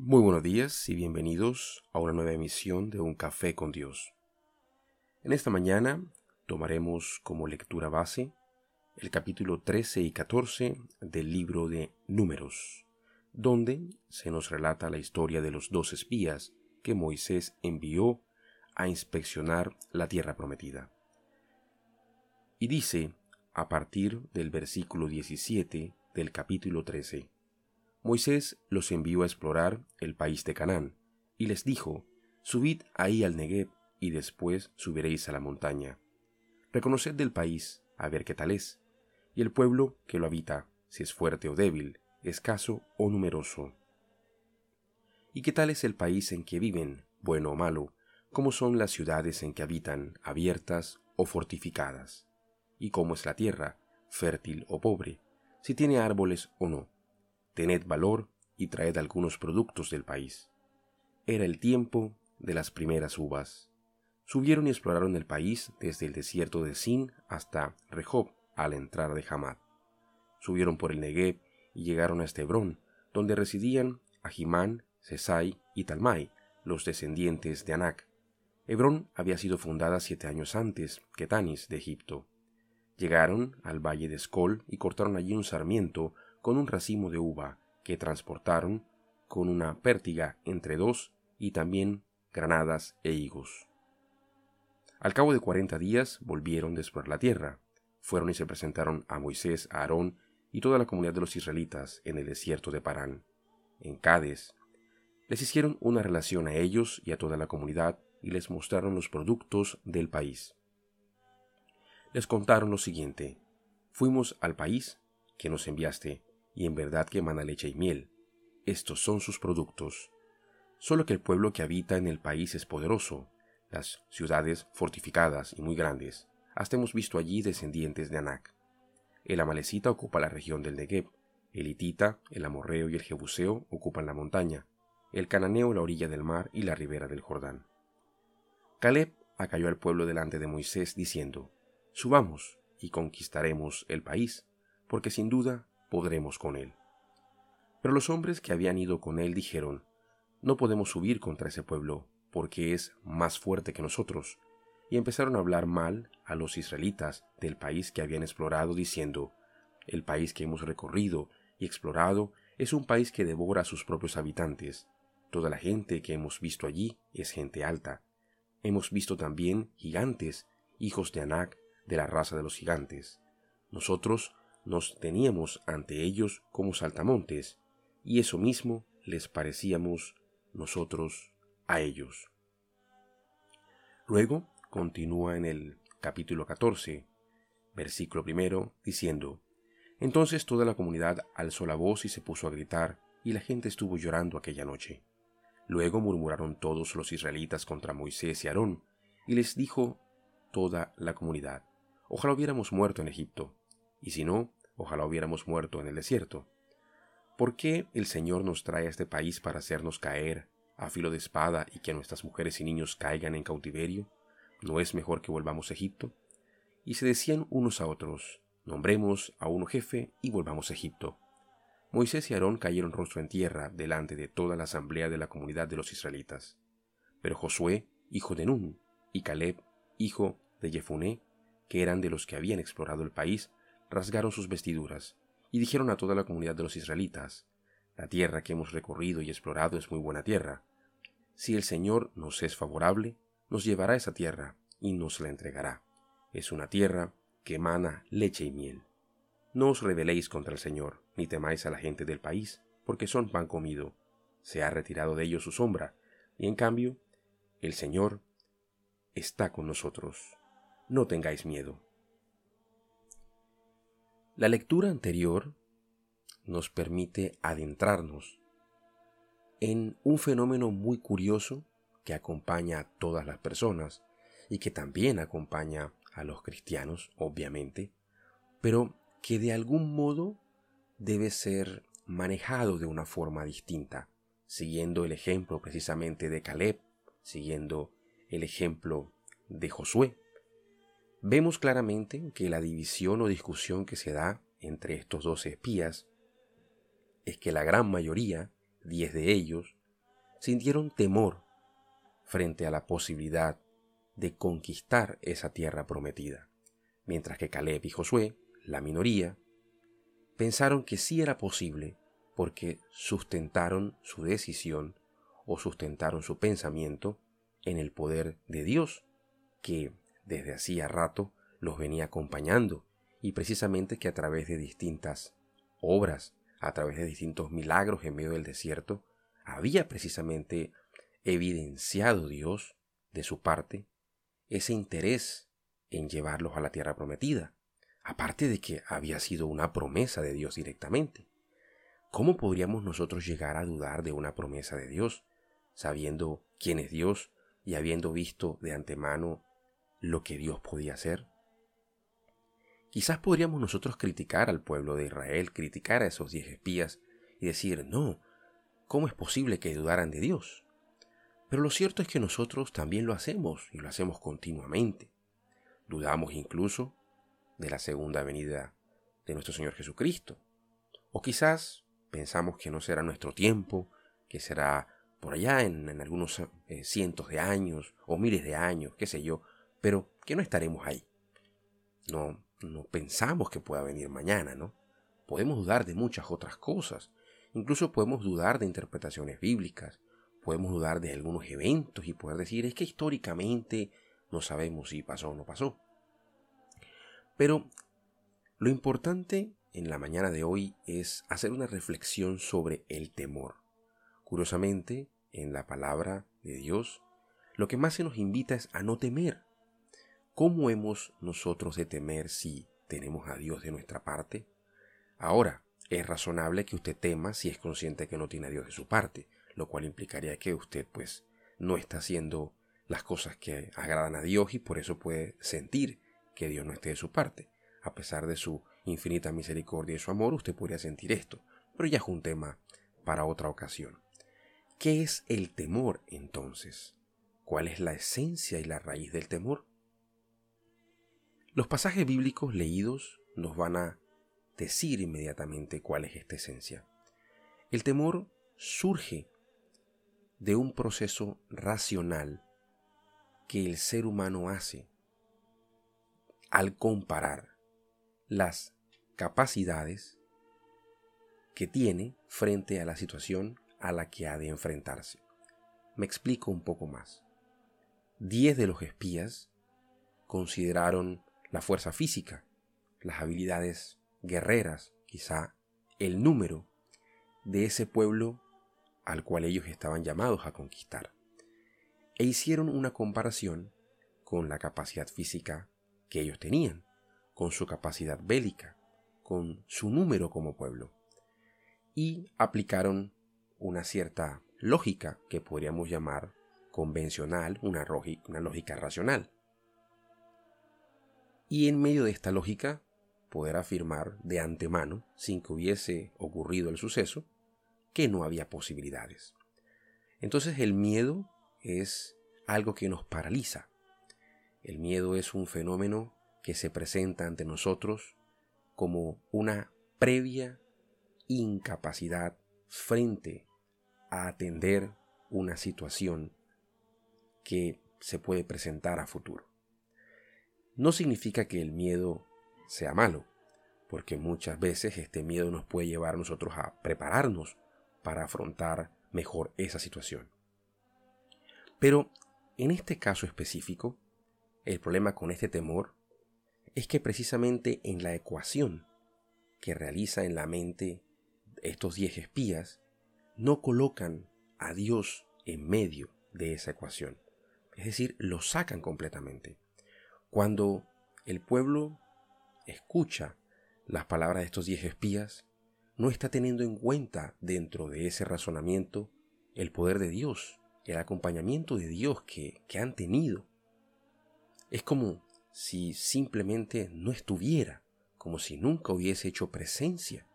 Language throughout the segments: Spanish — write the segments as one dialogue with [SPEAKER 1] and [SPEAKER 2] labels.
[SPEAKER 1] Muy buenos días y bienvenidos a una nueva emisión de Un Café con Dios. En esta mañana tomaremos como lectura base el capítulo 13 y 14 del libro de Números, donde se nos relata la historia de los dos espías que Moisés envió a inspeccionar la tierra prometida. Y dice, a partir del versículo 17 del capítulo 13, Moisés los envió a explorar el país de Canaán, y les dijo, Subid ahí al Negev, y después subiréis a la montaña. Reconoced del país, a ver qué tal es, y el pueblo que lo habita, si es fuerte o débil, escaso o numeroso. ¿Y qué tal es el país en que viven, bueno o malo? ¿Cómo son las ciudades en que habitan, abiertas o fortificadas? ¿Y cómo es la tierra, fértil o pobre? Si tiene árboles o no tened valor y traed algunos productos del país. Era el tiempo de las primeras uvas. Subieron y exploraron el país desde el desierto de Sin hasta Rehob a la entrada de Hamad. Subieron por el Negev y llegaron a Estebrón, donde residían Ahimán, Sesai y Talmai, los descendientes de Anac. Hebrón había sido fundada siete años antes que Tanis de Egipto. Llegaron al valle de Escol y cortaron allí un sarmiento con un racimo de uva que transportaron con una pértiga entre dos y también granadas e higos. Al cabo de cuarenta días volvieron después la tierra, fueron y se presentaron a Moisés, a Aarón y toda la comunidad de los israelitas en el desierto de Parán, en Cades. Les hicieron una relación a ellos y a toda la comunidad y les mostraron los productos del país. Les contaron lo siguiente, fuimos al país que nos enviaste, y en verdad que emana leche y miel. Estos son sus productos. Solo que el pueblo que habita en el país es poderoso, las ciudades fortificadas y muy grandes. Hasta hemos visto allí descendientes de Anac. El amalecita ocupa la región del Negev, el hitita, el amorreo y el jebuseo ocupan la montaña, el cananeo la orilla del mar y la ribera del Jordán. Caleb acalló al pueblo delante de Moisés diciendo, Subamos y conquistaremos el país, porque sin duda podremos con él. Pero los hombres que habían ido con él dijeron, No podemos subir contra ese pueblo, porque es más fuerte que nosotros. Y empezaron a hablar mal a los israelitas del país que habían explorado, diciendo, El país que hemos recorrido y explorado es un país que devora a sus propios habitantes. Toda la gente que hemos visto allí es gente alta. Hemos visto también gigantes, hijos de Anac, de la raza de los gigantes. Nosotros nos teníamos ante ellos como saltamontes, y eso mismo les parecíamos nosotros a ellos. Luego continúa en el capítulo 14, versículo primero, diciendo, Entonces toda la comunidad alzó la voz y se puso a gritar, y la gente estuvo llorando aquella noche. Luego murmuraron todos los israelitas contra Moisés y Aarón, y les dijo toda la comunidad, Ojalá hubiéramos muerto en Egipto, y si no, Ojalá hubiéramos muerto en el desierto. ¿Por qué el Señor nos trae a este país para hacernos caer a filo de espada y que nuestras mujeres y niños caigan en cautiverio? ¿No es mejor que volvamos a Egipto? Y se decían unos a otros, nombremos a uno jefe y volvamos a Egipto. Moisés y Aarón cayeron rostro en tierra delante de toda la asamblea de la comunidad de los israelitas. Pero Josué, hijo de Nun, y Caleb, hijo de Jefuné, que eran de los que habían explorado el país, rasgaron sus vestiduras y dijeron a toda la comunidad de los israelitas, La tierra que hemos recorrido y explorado es muy buena tierra. Si el Señor nos es favorable, nos llevará esa tierra y nos la entregará. Es una tierra que emana leche y miel. No os rebeléis contra el Señor, ni temáis a la gente del país, porque son pan comido. Se ha retirado de ellos su sombra, y en cambio, el Señor está con nosotros. No tengáis miedo. La lectura anterior nos permite adentrarnos en un fenómeno muy curioso que acompaña a todas las personas y que también acompaña a los cristianos, obviamente, pero que de algún modo debe ser manejado de una forma distinta, siguiendo el ejemplo precisamente de Caleb, siguiendo el ejemplo de Josué, Vemos claramente que la división o discusión que se da entre estos dos espías es que la gran mayoría, diez de ellos, sintieron temor frente a la posibilidad de conquistar esa tierra prometida, mientras que Caleb y Josué, la minoría, pensaron que sí era posible porque sustentaron su decisión o sustentaron su pensamiento en el poder de Dios, que desde hacía rato los venía acompañando y precisamente que a través de distintas obras, a través de distintos milagros en medio del desierto, había precisamente evidenciado Dios de su parte ese interés en llevarlos a la tierra prometida, aparte de que había sido una promesa de Dios directamente. ¿Cómo podríamos nosotros llegar a dudar de una promesa de Dios, sabiendo quién es Dios y habiendo visto de antemano lo que Dios podía hacer? Quizás podríamos nosotros criticar al pueblo de Israel, criticar a esos diez espías y decir, no, ¿cómo es posible que dudaran de Dios? Pero lo cierto es que nosotros también lo hacemos y lo hacemos continuamente. Dudamos incluso de la segunda venida de nuestro Señor Jesucristo. O quizás pensamos que no será nuestro tiempo, que será por allá en, algunos eh, cientos de años o miles de años, qué sé yo, pero que no estaremos ahí. No, no pensamos que pueda venir mañana, ¿no? Podemos dudar de muchas otras cosas. Incluso podemos dudar de interpretaciones bíblicas. Podemos dudar de algunos eventos y poder decir es que históricamente no sabemos si pasó o no pasó. Pero lo importante en la mañana de hoy es hacer una reflexión sobre el temor. Curiosamente, en la palabra de Dios, lo que más se nos invita es a no temer. ¿Cómo hemos nosotros de temer si tenemos a Dios de nuestra parte? Ahora, es razonable que usted tema si es consciente que no tiene a Dios de su parte, lo cual implicaría que usted pues no está haciendo las cosas que agradan a Dios y por eso puede sentir que Dios no esté de su parte. A pesar de su infinita misericordia y su amor, usted podría sentir esto, pero ya es un tema para otra ocasión. ¿Qué es el temor entonces? ¿Cuál es la esencia y la raíz del temor? Los pasajes bíblicos leídos nos van a decir inmediatamente cuál es esta esencia. El temor surge de un proceso racional que el ser humano hace al comparar las capacidades que tiene frente a la situación a la que ha de enfrentarse. Me explico un poco más. Diez de los espías consideraron la fuerza física, las habilidades guerreras, quizá el número de ese pueblo al cual ellos estaban llamados a conquistar, e hicieron una comparación con la capacidad física que ellos tenían, con su capacidad bélica, con su número como pueblo, y aplicaron una cierta lógica que podríamos llamar convencional, una, una lógica racional y en medio de esta lógica poder afirmar de antemano, sin que hubiese ocurrido el suceso, que no había posibilidades. Entonces el miedo es algo que nos paraliza. El miedo es un fenómeno que se presenta ante nosotros como una previa incapacidad frente a atender una situación que se puede presentar a futuro no significa que el miedo sea malo, porque muchas veces este miedo nos puede llevar a nosotros a prepararnos para afrontar mejor esa situación. Pero en este caso específico, el problema con este temor es que precisamente en la ecuación que realiza en la mente estos diez espías, no colocan a Dios en medio de esa ecuación. Es decir, lo sacan completamente. Cuando el pueblo escucha las palabras de estos diez espías, no está teniendo en cuenta dentro de ese razonamiento el poder de Dios, el acompañamiento de Dios que, que han tenido. Es como si simplemente no estuviera, como si nunca hubiese hecho presencia.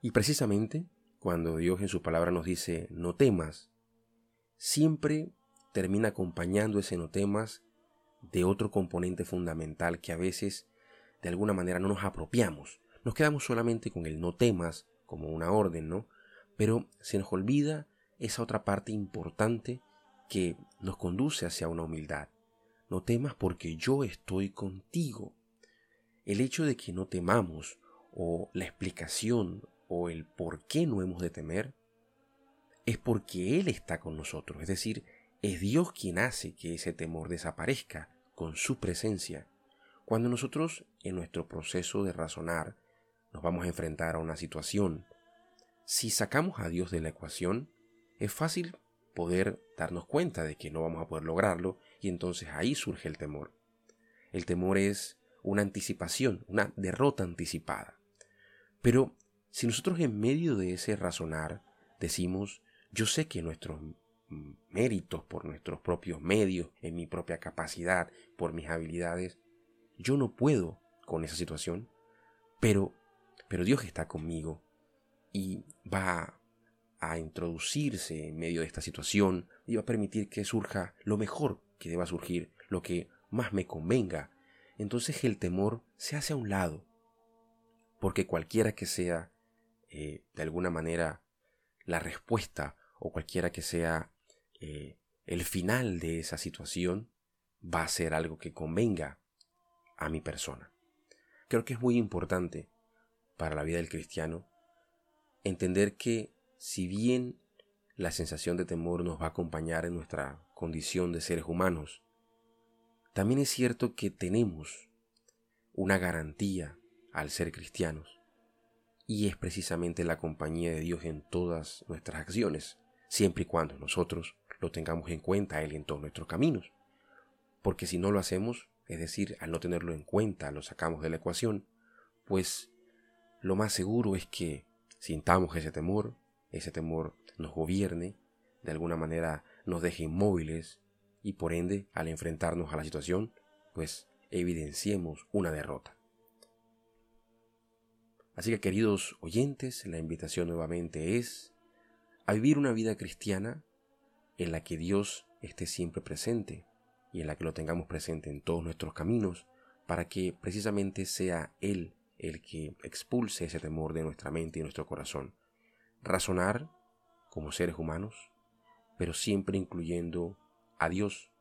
[SPEAKER 1] Y precisamente cuando Dios en su palabra nos dice no temas, siempre termina acompañando ese no temas de otro componente fundamental que a veces de alguna manera no nos apropiamos. Nos quedamos solamente con el no temas como una orden, ¿no? Pero se nos olvida esa otra parte importante que nos conduce hacia una humildad. No temas porque yo estoy contigo. El hecho de que no temamos o la explicación o el por qué no hemos de temer es porque Él está con nosotros. Es decir, es Dios quien hace que ese temor desaparezca con su presencia. Cuando nosotros en nuestro proceso de razonar nos vamos a enfrentar a una situación, si sacamos a Dios de la ecuación, es fácil poder darnos cuenta de que no vamos a poder lograrlo y entonces ahí surge el temor. El temor es una anticipación, una derrota anticipada. Pero si nosotros en medio de ese razonar decimos, yo sé que nuestros méritos, por nuestros propios medios, en mi propia capacidad, por mis habilidades, yo no puedo con esa situación, pero, pero Dios está conmigo y va a introducirse en medio de esta situación y va a permitir que surja lo mejor que deba surgir, lo que más me convenga. Entonces el temor se hace a un lado, porque cualquiera que sea eh, de alguna manera la respuesta o cualquiera que sea eh, el final de esa situación, va a ser algo que convenga a mi persona. Creo que es muy importante para la vida del cristiano entender que si bien la sensación de temor nos va a acompañar en nuestra condición de seres humanos, también es cierto que tenemos una garantía al ser cristianos, y es precisamente la compañía de Dios en todas nuestras acciones, siempre y cuando nosotros lo tengamos en cuenta Él en todos nuestros caminos. Porque si no lo hacemos, es decir, al no tenerlo en cuenta, lo sacamos de la ecuación, pues lo más seguro es que sintamos ese temor, ese temor nos gobierne, de alguna manera nos deje inmóviles y por ende al enfrentarnos a la situación, pues evidenciemos una derrota. Así que queridos oyentes, la invitación nuevamente es a vivir una vida cristiana en la que Dios esté siempre presente y en la que lo tengamos presente en todos nuestros caminos para que precisamente sea Él el que expulse ese temor de nuestra mente y nuestro corazón. Razonar como seres humanos, pero siempre incluyendo a Dios